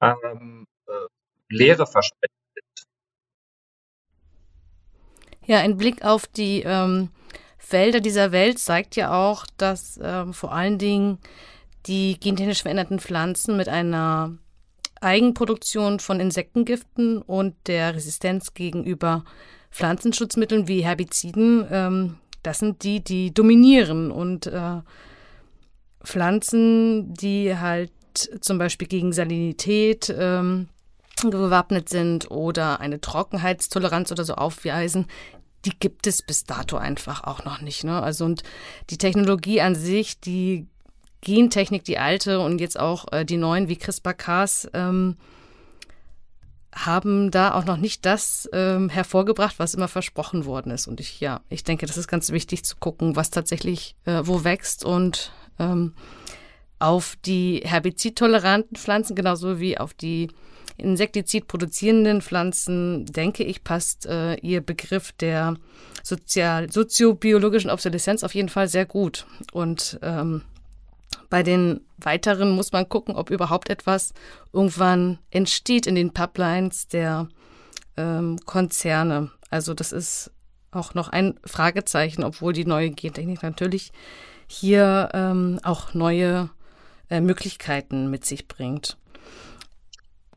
ähm, äh, leere Versprechen sind. Ja, ein Blick auf die ähm, Felder dieser Welt zeigt ja auch, dass ähm, vor allen Dingen die gentechnisch veränderten Pflanzen mit einer Eigenproduktion von Insektengiften und der Resistenz gegenüber Pflanzenschutzmitteln wie Herbiziden ähm, das sind die, die dominieren und äh, Pflanzen, die halt zum Beispiel gegen Salinität ähm, gewappnet sind oder eine Trockenheitstoleranz oder so aufweisen, die gibt es bis dato einfach auch noch nicht. Ne? Also und die Technologie an sich, die Gentechnik, die alte und jetzt auch äh, die neuen wie CRISPR-Cas, ähm, haben da auch noch nicht das ähm, hervorgebracht, was immer versprochen worden ist. Und ich, ja, ich denke, das ist ganz wichtig zu gucken, was tatsächlich äh, wo wächst und ähm, auf die herbizidtoleranten Pflanzen, genauso wie auf die Insektizid produzierenden Pflanzen, denke ich, passt äh, Ihr Begriff der sozial, soziobiologischen Obsoleszenz auf jeden Fall sehr gut. Und ähm, bei den weiteren muss man gucken, ob überhaupt etwas irgendwann entsteht in den Pipelines der ähm, Konzerne. Also das ist auch noch ein Fragezeichen, obwohl die neue Gentechnik natürlich hier ähm, auch neue äh, Möglichkeiten mit sich bringt.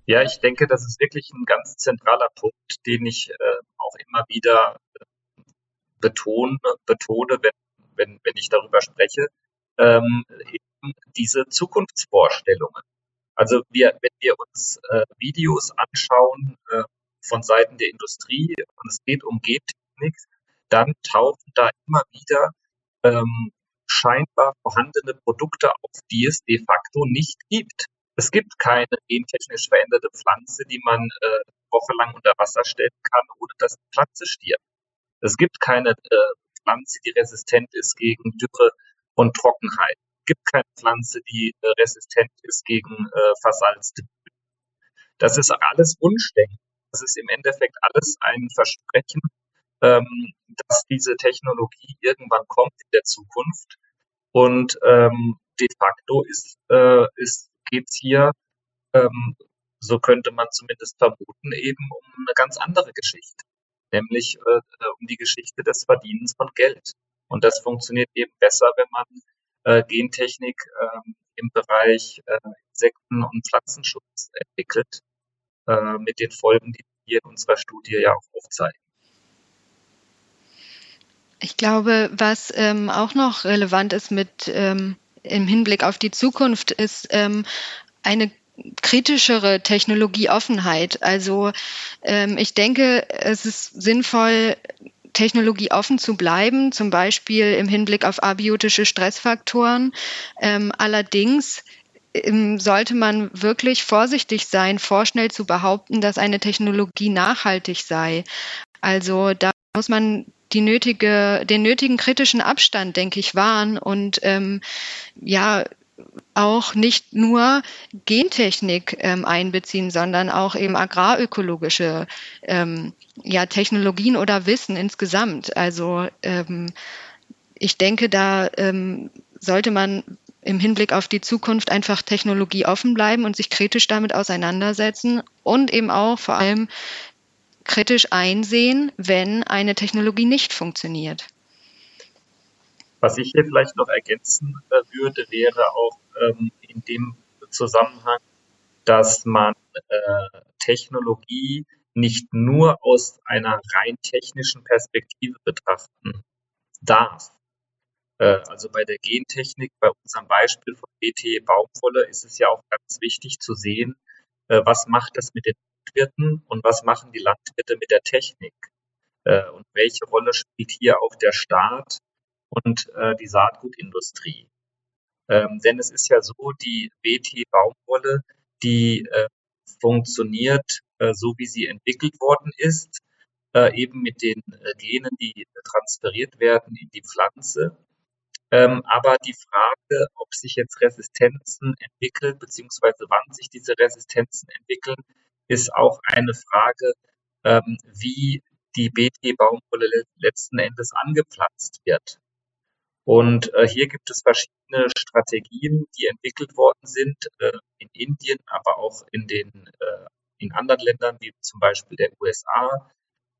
Ja, ich denke, das ist wirklich ein ganz zentraler Punkt, den ich äh, auch immer wieder äh, betone, betone wenn, wenn, wenn ich darüber spreche. Ähm, diese Zukunftsvorstellungen. Also wir, wenn wir uns äh, Videos anschauen äh, von Seiten der Industrie und es geht um Gentechnik, dann tauchen da immer wieder ähm, scheinbar vorhandene Produkte auf, die es de facto nicht gibt. Es gibt keine gentechnisch veränderte Pflanze, die man äh, wochenlang unter Wasser stellen kann, ohne dass die Pflanze stirbt. Es gibt keine äh, Pflanze, die resistent ist gegen Dürre und Trockenheit. Es gibt keine Pflanze, die äh, resistent ist gegen äh, versalzte Böden. Das ist alles Wunschdenken. Das ist im Endeffekt alles ein Versprechen, ähm, dass diese Technologie irgendwann kommt in der Zukunft. Und ähm, de facto ist, äh, ist geht's hier, ähm, so könnte man zumindest vermuten, eben um eine ganz andere Geschichte, nämlich äh, um die Geschichte des Verdienens von Geld. Und das funktioniert eben besser, wenn man äh, Gentechnik äh, im Bereich äh, Insekten- und Pflanzenschutz entwickelt, äh, mit den Folgen, die wir in unserer Studie ja auch aufzeigen. Ich glaube, was ähm, auch noch relevant ist mit ähm, im Hinblick auf die Zukunft, ist ähm, eine kritischere Technologieoffenheit. Also ähm, ich denke, es ist sinnvoll, technologieoffen zu bleiben, zum Beispiel im Hinblick auf abiotische Stressfaktoren. Ähm, allerdings ähm, sollte man wirklich vorsichtig sein, vorschnell zu behaupten, dass eine Technologie nachhaltig sei. Also da muss man die nötige, den nötigen kritischen Abstand, denke ich, wahren und ähm, ja auch nicht nur Gentechnik ähm, einbeziehen, sondern auch eben agrarökologische ähm, ja, Technologien oder Wissen insgesamt. Also ähm, ich denke, da ähm, sollte man im Hinblick auf die Zukunft einfach technologieoffen bleiben und sich kritisch damit auseinandersetzen und eben auch vor allem kritisch einsehen, wenn eine Technologie nicht funktioniert. Was ich hier vielleicht noch ergänzen äh, würde, wäre auch ähm, in dem Zusammenhang, dass man äh, Technologie nicht nur aus einer rein technischen Perspektive betrachten darf. Äh, also bei der Gentechnik, bei unserem Beispiel von BT Baumwolle, ist es ja auch ganz wichtig zu sehen, äh, was macht das mit den Landwirten und was machen die Landwirte mit der Technik? Äh, und welche Rolle spielt hier auch der Staat und die Saatgutindustrie? Ähm, denn es ist ja so, die BT-Baumwolle, die äh, funktioniert äh, so, wie sie entwickelt worden ist, äh, eben mit den äh, Genen, die transferiert werden in die Pflanze. Ähm, aber die Frage, ob sich jetzt Resistenzen entwickeln, beziehungsweise wann sich diese Resistenzen entwickeln, ist auch eine Frage, ähm, wie die BT-Baumwolle letzten Endes angepflanzt wird. Und äh, hier gibt es verschiedene Strategien, die entwickelt worden sind, äh, in Indien, aber auch in den äh, in anderen Ländern, wie zum Beispiel der USA,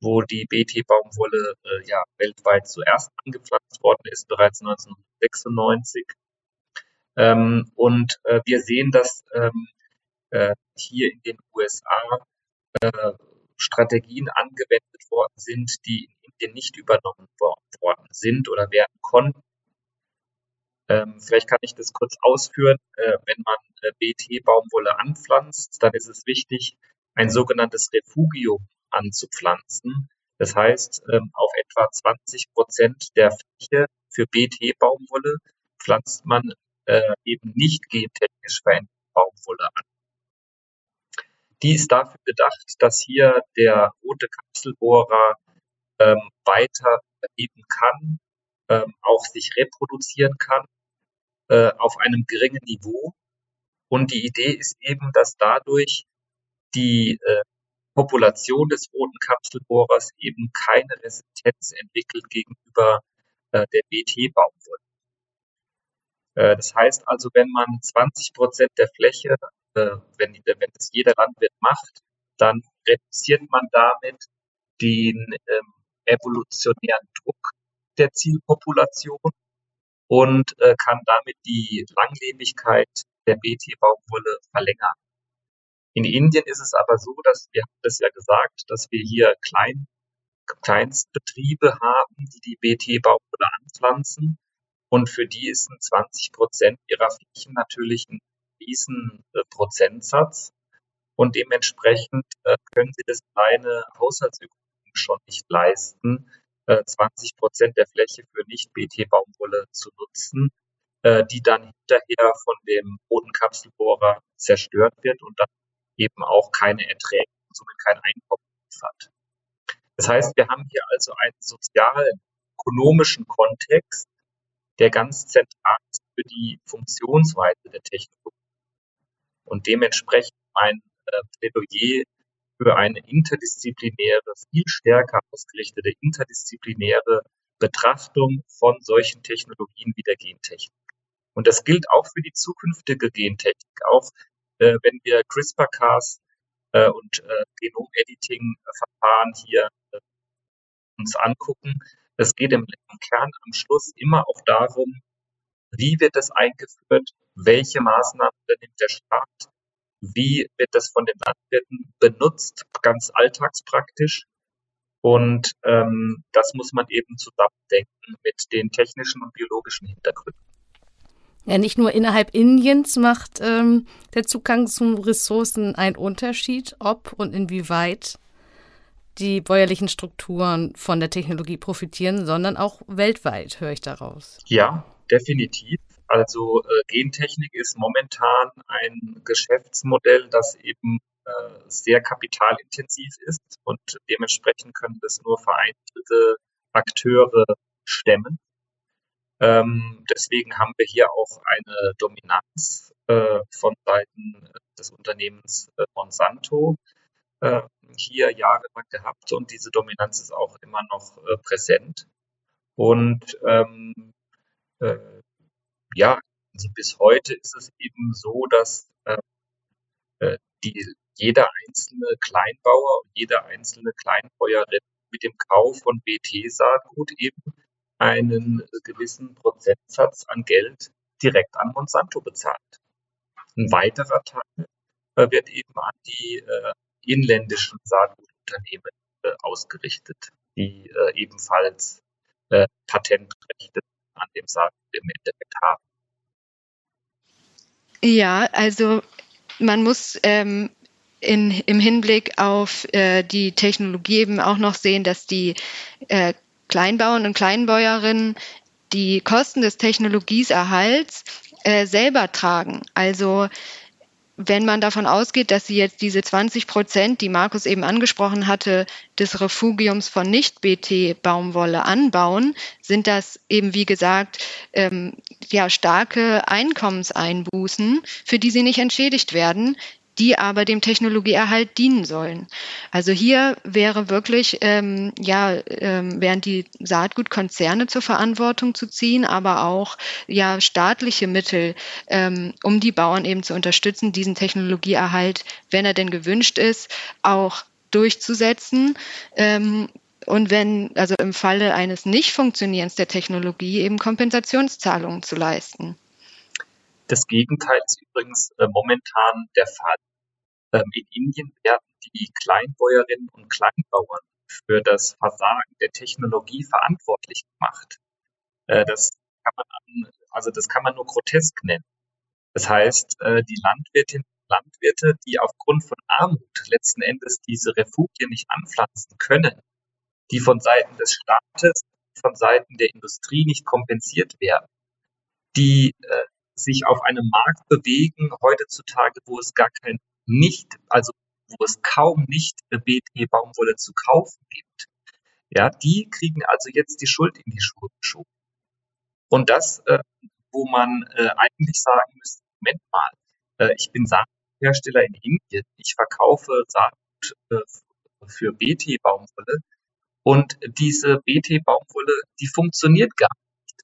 wo die BT-Baumwolle äh, ja weltweit zuerst angepflanzt worden ist, bereits 1996. Ähm, und äh, wir sehen, dass ähm, äh, hier in den USA Strategien angewendet worden sind, die in Indien nicht übernommen worden sind oder werden konnten. Ähm, vielleicht kann ich das kurz ausführen. Äh, wenn man äh, BT-Baumwolle anpflanzt, dann ist es wichtig, ein sogenanntes Refugium anzupflanzen. Das heißt, ähm, auf etwa 20 Prozent der Fläche für BT-Baumwolle pflanzt man äh, eben nicht gentechnisch veränderte Baumwolle an. Die ist dafür gedacht, dass hier der rote Kapselbohrer ähm, weiter leben kann, ähm, auch sich reproduzieren kann äh, auf einem geringen Niveau. Und die Idee ist eben, dass dadurch die äh, Population des roten Kapselbohrers eben keine Resistenz entwickelt gegenüber äh, der BT-Baumwolle. Das heißt also, wenn man 20 Prozent der Fläche, wenn, wenn das jeder Landwirt macht, dann reduziert man damit den ähm, evolutionären Druck der Zielpopulation und äh, kann damit die Langlebigkeit der BT-Baumwolle verlängern. In Indien ist es aber so, dass wir haben das ja gesagt, dass wir hier Klein, Kleinstbetriebe haben, die die BT-Baumwolle anpflanzen. Und für die ist ein 20 Prozent ihrer Flächen natürlich ein riesen äh, Prozentsatz. Und dementsprechend äh, können sie das kleine Haushaltsökonomie schon nicht leisten, äh, 20 Prozent der Fläche für Nicht-BT-Baumwolle zu nutzen, äh, die dann hinterher von dem Bodenkapselbohrer zerstört wird und dann eben auch keine Erträge und somit kein Einkommen liefert. Das heißt, wir haben hier also einen sozialen, ökonomischen Kontext, der ganz zentral ist für die Funktionsweise der Technologie. Und dementsprechend mein äh, Plädoyer für eine interdisziplinäre, viel stärker ausgerichtete interdisziplinäre Betrachtung von solchen Technologien wie der Gentechnik. Und das gilt auch für die zukünftige Gentechnik, auch äh, wenn wir CRISPR-Cas äh, und äh, Genom-Editing-Verfahren hier äh, uns angucken. Es geht im, im Kern am Schluss immer auch darum, wie wird das eingeführt, welche Maßnahmen übernimmt der Staat, wie wird das von den Landwirten benutzt, ganz alltagspraktisch. Und ähm, das muss man eben zusammendenken mit den technischen und biologischen Hintergründen. Ja, nicht nur innerhalb Indiens macht ähm, der Zugang zu Ressourcen einen Unterschied, ob und inwieweit die bäuerlichen Strukturen von der Technologie profitieren, sondern auch weltweit, höre ich daraus. Ja, definitiv. Also äh, Gentechnik ist momentan ein Geschäftsmodell, das eben äh, sehr kapitalintensiv ist und dementsprechend können das nur vereinzelte Akteure stemmen. Ähm, deswegen haben wir hier auch eine Dominanz äh, von Seiten des Unternehmens äh, Monsanto äh, hier jahrelang gehabt und diese Dominanz ist auch immer noch äh, präsent. Und ähm, äh, ja, also bis heute ist es eben so, dass äh, äh die, jeder einzelne Kleinbauer und jede einzelne Kleinbäuerin mit dem Kauf von BT-Saatgut eben einen gewissen Prozentsatz an Geld direkt an Monsanto bezahlt. Ein weiterer Teil äh, wird eben an die äh, inländischen Saatgutunternehmen äh, ausgerichtet, die äh, ebenfalls äh, Patentrechte an dem Saatgut im Endeffekt haben. Ja, also man muss ähm, in, im Hinblick auf äh, die Technologie eben auch noch sehen, dass die äh, Kleinbauern und Kleinbäuerinnen die Kosten des Technologieserhalts äh, selber tragen. Also wenn man davon ausgeht, dass sie jetzt diese 20 Prozent, die Markus eben angesprochen hatte, des Refugiums von Nicht-BT-Baumwolle anbauen, sind das eben, wie gesagt, ähm, ja, starke Einkommenseinbußen, für die sie nicht entschädigt werden, die aber dem Technologieerhalt dienen sollen. Also hier wäre wirklich, ähm, ja, ähm, wären die Saatgutkonzerne zur Verantwortung zu ziehen, aber auch ja staatliche Mittel, ähm, um die Bauern eben zu unterstützen, diesen Technologieerhalt, wenn er denn gewünscht ist, auch durchzusetzen. Ähm, und wenn, also im Falle eines Nicht-Funktionierens der Technologie eben Kompensationszahlungen zu leisten. Das Gegenteil ist übrigens äh, momentan der Fall. Ähm, in Indien werden die Kleinbäuerinnen und Kleinbauern für das Versagen der Technologie verantwortlich gemacht. Äh, das kann man, also das kann man nur grotesk nennen. Das heißt, äh, die Landwirtinnen und Landwirte, die aufgrund von Armut letzten Endes diese Refugien nicht anpflanzen können, die von Seiten des Staates, von Seiten der Industrie nicht kompensiert werden, die äh, sich auf einem Markt bewegen heutzutage, wo es gar kein nicht, also wo es kaum nicht BT-Baumwolle zu kaufen gibt. Ja, die kriegen also jetzt die Schuld in die Schuhe geschoben. Und das, äh, wo man äh, eigentlich sagen müsste, Moment mal, äh, ich bin Saathersteller in Indien, ich verkaufe Saatgut äh, für BT-Baumwolle und diese BT-Baumwolle, die funktioniert gar nicht.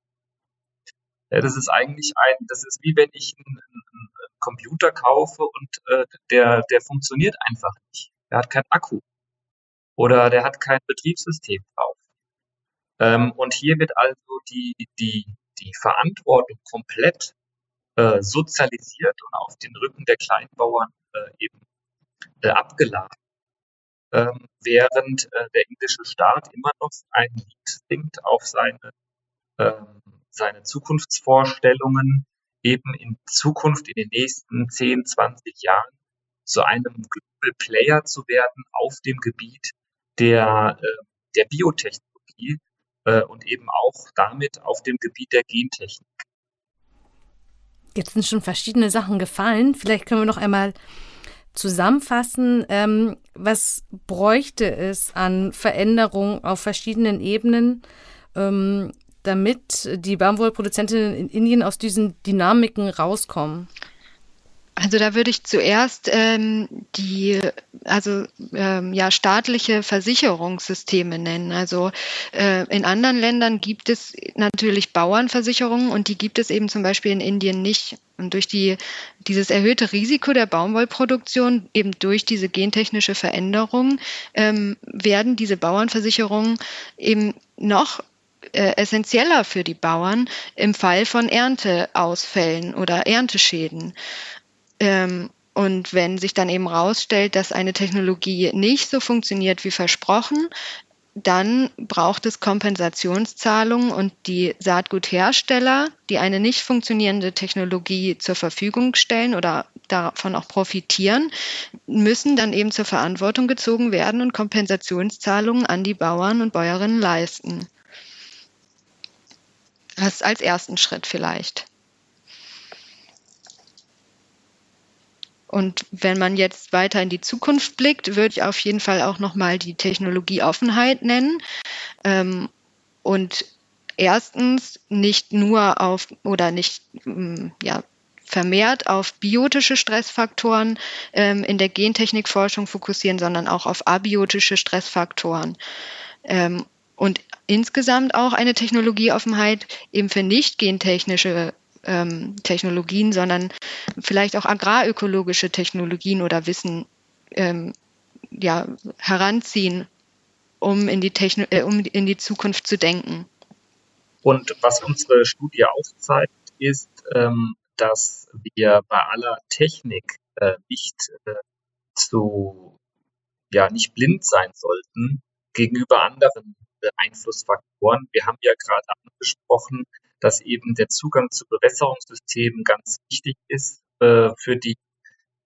Ja, das ist eigentlich ein, das ist wie wenn ich einen, einen Computer kaufe und äh, der, der funktioniert einfach nicht. Der hat keinen Akku oder der hat kein Betriebssystem drauf. Ähm, und hier wird also die, die, die Verantwortung komplett äh, sozialisiert und auf den Rücken der Kleinbauern äh, eben äh, abgeladen. Ähm, während äh, der indische Staat immer noch ein Lied singt auf seine, ähm, seine Zukunftsvorstellungen, eben in Zukunft in den nächsten 10, 20 Jahren zu einem Global Player zu werden auf dem Gebiet der, äh, der Biotechnologie äh, und eben auch damit auf dem Gebiet der Gentechnik. Jetzt sind schon verschiedene Sachen gefallen. Vielleicht können wir noch einmal zusammenfassen, ähm, was bräuchte es an Veränderungen auf verschiedenen Ebenen, ähm, damit die Baumwollproduzentinnen in Indien aus diesen Dynamiken rauskommen? Also da würde ich zuerst ähm, die also ähm, ja staatliche Versicherungssysteme nennen. Also äh, in anderen Ländern gibt es natürlich Bauernversicherungen und die gibt es eben zum Beispiel in Indien nicht. Und durch die, dieses erhöhte Risiko der Baumwollproduktion, eben durch diese gentechnische Veränderung, ähm, werden diese Bauernversicherungen eben noch äh, essentieller für die Bauern im Fall von Ernteausfällen oder Ernteschäden. Ähm, und wenn sich dann eben rausstellt, dass eine Technologie nicht so funktioniert wie versprochen, dann braucht es Kompensationszahlungen und die Saatguthersteller, die eine nicht funktionierende Technologie zur Verfügung stellen oder davon auch profitieren, müssen dann eben zur Verantwortung gezogen werden und Kompensationszahlungen an die Bauern und Bäuerinnen leisten. Das als ersten Schritt vielleicht. Und wenn man jetzt weiter in die Zukunft blickt, würde ich auf jeden Fall auch nochmal die Technologieoffenheit nennen. Ähm, und erstens nicht nur auf oder nicht mm, ja, vermehrt auf biotische Stressfaktoren ähm, in der Gentechnikforschung fokussieren, sondern auch auf abiotische Stressfaktoren. Ähm, und insgesamt auch eine Technologieoffenheit eben für nicht gentechnische ähm, Technologien, sondern vielleicht auch agrarökologische Technologien oder Wissen ähm, ja, heranziehen, um in, die äh, um in die Zukunft zu denken. Und was unsere Studie aufzeigt, ist, ähm, dass wir bei aller Technik äh, nicht äh, zu, ja, nicht blind sein sollten gegenüber anderen Einflussfaktoren. Wir haben ja gerade angesprochen, dass eben der Zugang zu Bewässerungssystemen ganz wichtig ist äh, für die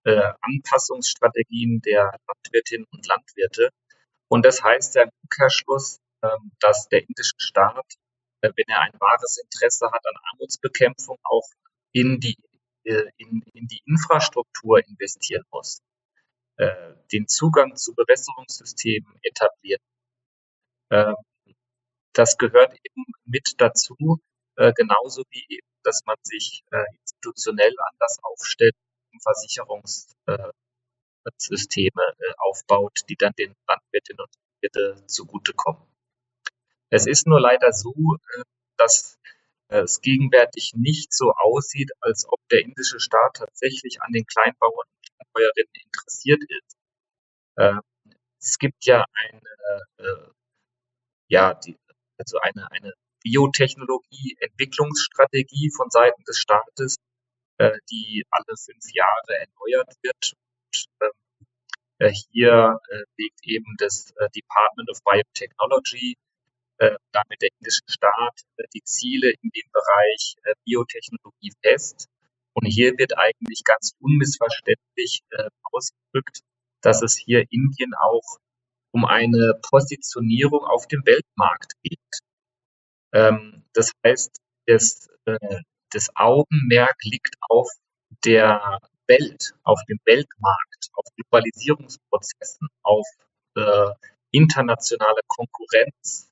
äh, Anpassungsstrategien der Landwirtinnen und Landwirte. Und das heißt ja im Umkehrschluss, äh, dass der indische Staat, äh, wenn er ein wahres Interesse hat an Armutsbekämpfung, auch in die, äh, in, in die Infrastruktur investieren muss, äh, den Zugang zu Bewässerungssystemen etablieren. Äh, das gehört eben mit dazu, äh, genauso wie eben, dass man sich äh, institutionell anders aufstellt, Versicherungssysteme äh, aufbaut, die dann den Landwirtinnen und Landwirten zugutekommen. Es ist nur leider so, dass es gegenwärtig nicht so aussieht, als ob der indische Staat tatsächlich an den Kleinbauern und Kleinbäuerinnen interessiert ist. Äh, es gibt ja eine, ja, die, also eine, eine Biotechnologie-Entwicklungsstrategie von Seiten des Staates, äh, die alle fünf Jahre erneuert wird. Und, ähm, Hier legt eben das Department of Biotechnology damit der indische Staat die Ziele in dem Bereich Biotechnologie fest. Und hier wird eigentlich ganz unmissverständlich ausgedrückt, dass es hier Indien auch um eine Positionierung auf dem Weltmarkt geht. Ähm, das heißt, das, äh, das Augenmerk liegt auf der Welt, auf dem Weltmarkt, auf Globalisierungsprozessen, auf äh, internationale Konkurrenz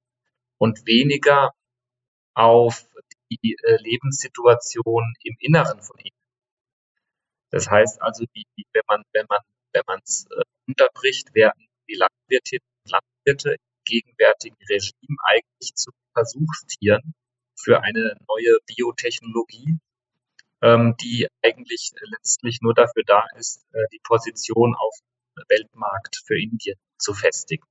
und weniger auf die äh, Lebenssituation im Inneren von ihnen. Das heißt also, die, wenn man wenn man wenn man es äh, unterbricht, werden die Landwirtinnen und Landwirte im gegenwärtigen Regime eigentlich zu Versuchstieren für eine neue Biotechnologie, ähm, die eigentlich letztlich nur dafür da ist, äh, die Position auf dem Weltmarkt für Indien zu festigen.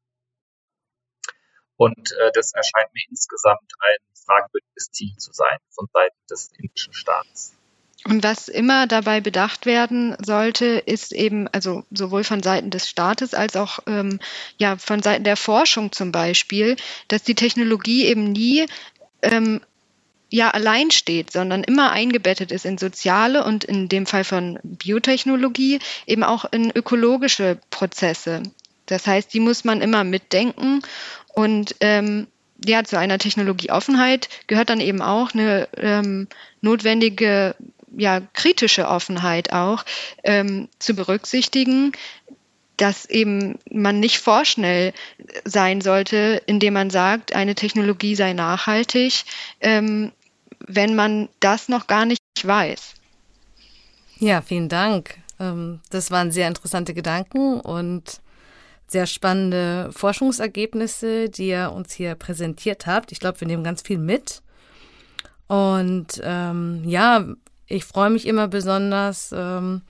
Und äh, das erscheint mir insgesamt ein fragwürdiges Ziel zu sein von Seiten des indischen Staats. Und was immer dabei bedacht werden sollte, ist eben, also sowohl von Seiten des Staates als auch ähm, ja, von Seiten der Forschung zum Beispiel, dass die Technologie eben nie ähm, ja allein steht, sondern immer eingebettet ist in soziale und in dem Fall von Biotechnologie eben auch in ökologische Prozesse. Das heißt, die muss man immer mitdenken und ähm, ja, zu einer Technologieoffenheit gehört dann eben auch eine ähm, notwendige ja, kritische Offenheit auch ähm, zu berücksichtigen, dass eben man nicht vorschnell sein sollte, indem man sagt, eine Technologie sei nachhaltig, ähm, wenn man das noch gar nicht weiß. Ja, vielen Dank. Ähm, das waren sehr interessante Gedanken und sehr spannende Forschungsergebnisse, die ihr uns hier präsentiert habt. Ich glaube, wir nehmen ganz viel mit. Und ähm, ja, ich freue mich immer besonders, ähm,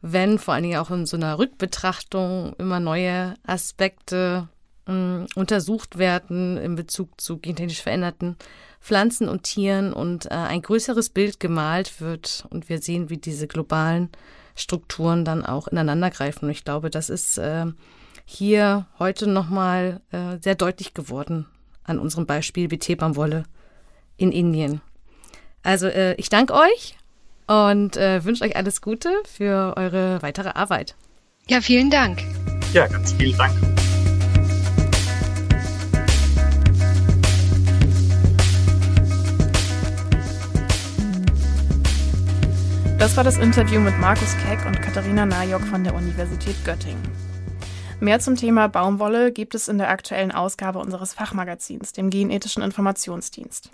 wenn vor allen Dingen auch in so einer Rückbetrachtung immer neue Aspekte äh, untersucht werden in Bezug zu gentechnisch veränderten Pflanzen und Tieren und äh, ein größeres Bild gemalt wird und wir sehen, wie diese globalen Strukturen dann auch ineinandergreifen. Und ich glaube, das ist äh, hier heute nochmal äh, sehr deutlich geworden an unserem Beispiel BT-Baumwolle in Indien. Also äh, ich danke euch und äh, wünsche euch alles Gute für eure weitere Arbeit. Ja, vielen Dank. Ja, ganz vielen Dank. Das war das Interview mit Markus Keck und Katharina Najok von der Universität Göttingen. Mehr zum Thema Baumwolle gibt es in der aktuellen Ausgabe unseres Fachmagazins, dem Genethischen Informationsdienst.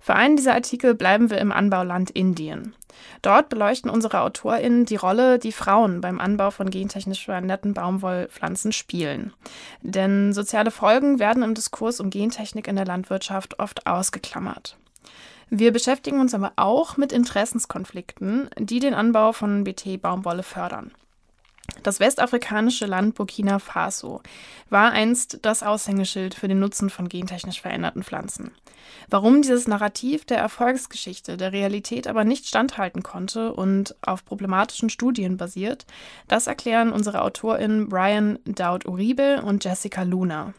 Für einen dieser Artikel bleiben wir im Anbauland Indien. Dort beleuchten unsere AutorInnen die Rolle, die Frauen beim Anbau von gentechnisch veränderten Baumwollpflanzen spielen. Denn soziale Folgen werden im Diskurs um Gentechnik in der Landwirtschaft oft ausgeklammert. Wir beschäftigen uns aber auch mit Interessenskonflikten, die den Anbau von BT-Baumwolle fördern. Das westafrikanische Land Burkina Faso war einst das Aushängeschild für den Nutzen von gentechnisch veränderten Pflanzen. Warum dieses Narrativ der Erfolgsgeschichte der Realität aber nicht standhalten konnte und auf problematischen Studien basiert, das erklären unsere AutorInnen Brian Dowd-Uribe und Jessica Luna.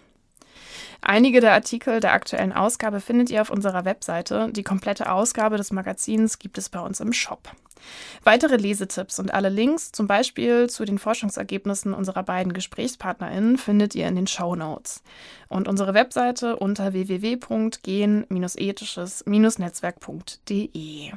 Einige der Artikel der aktuellen Ausgabe findet ihr auf unserer Webseite. Die komplette Ausgabe des Magazins gibt es bei uns im Shop. Weitere Lesetipps und alle Links, zum Beispiel zu den Forschungsergebnissen unserer beiden GesprächspartnerInnen, findet ihr in den Show Notes. Und unsere Webseite unter www.gen-ethisches-netzwerk.de.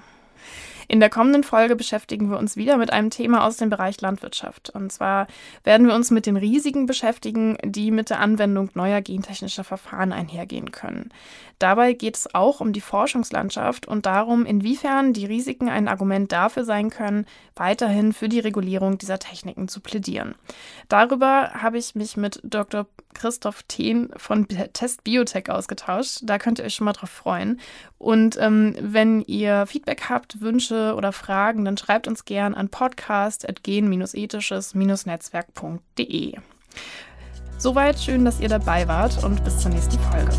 In der kommenden Folge beschäftigen wir uns wieder mit einem Thema aus dem Bereich Landwirtschaft. Und zwar werden wir uns mit den Risiken beschäftigen, die mit der Anwendung neuer gentechnischer Verfahren einhergehen können. Dabei geht es auch um die Forschungslandschaft und darum, inwiefern die Risiken ein Argument dafür sein können, weiterhin für die Regulierung dieser Techniken zu plädieren. Darüber habe ich mich mit Dr. Christoph Thien von Test Biotech ausgetauscht. Da könnt ihr euch schon mal drauf freuen. Und ähm, wenn ihr Feedback habt, Wünsche oder Fragen, dann schreibt uns gern an podcast.gen-ethisches-netzwerk.de. Soweit schön, dass ihr dabei wart und bis zur nächsten Folge.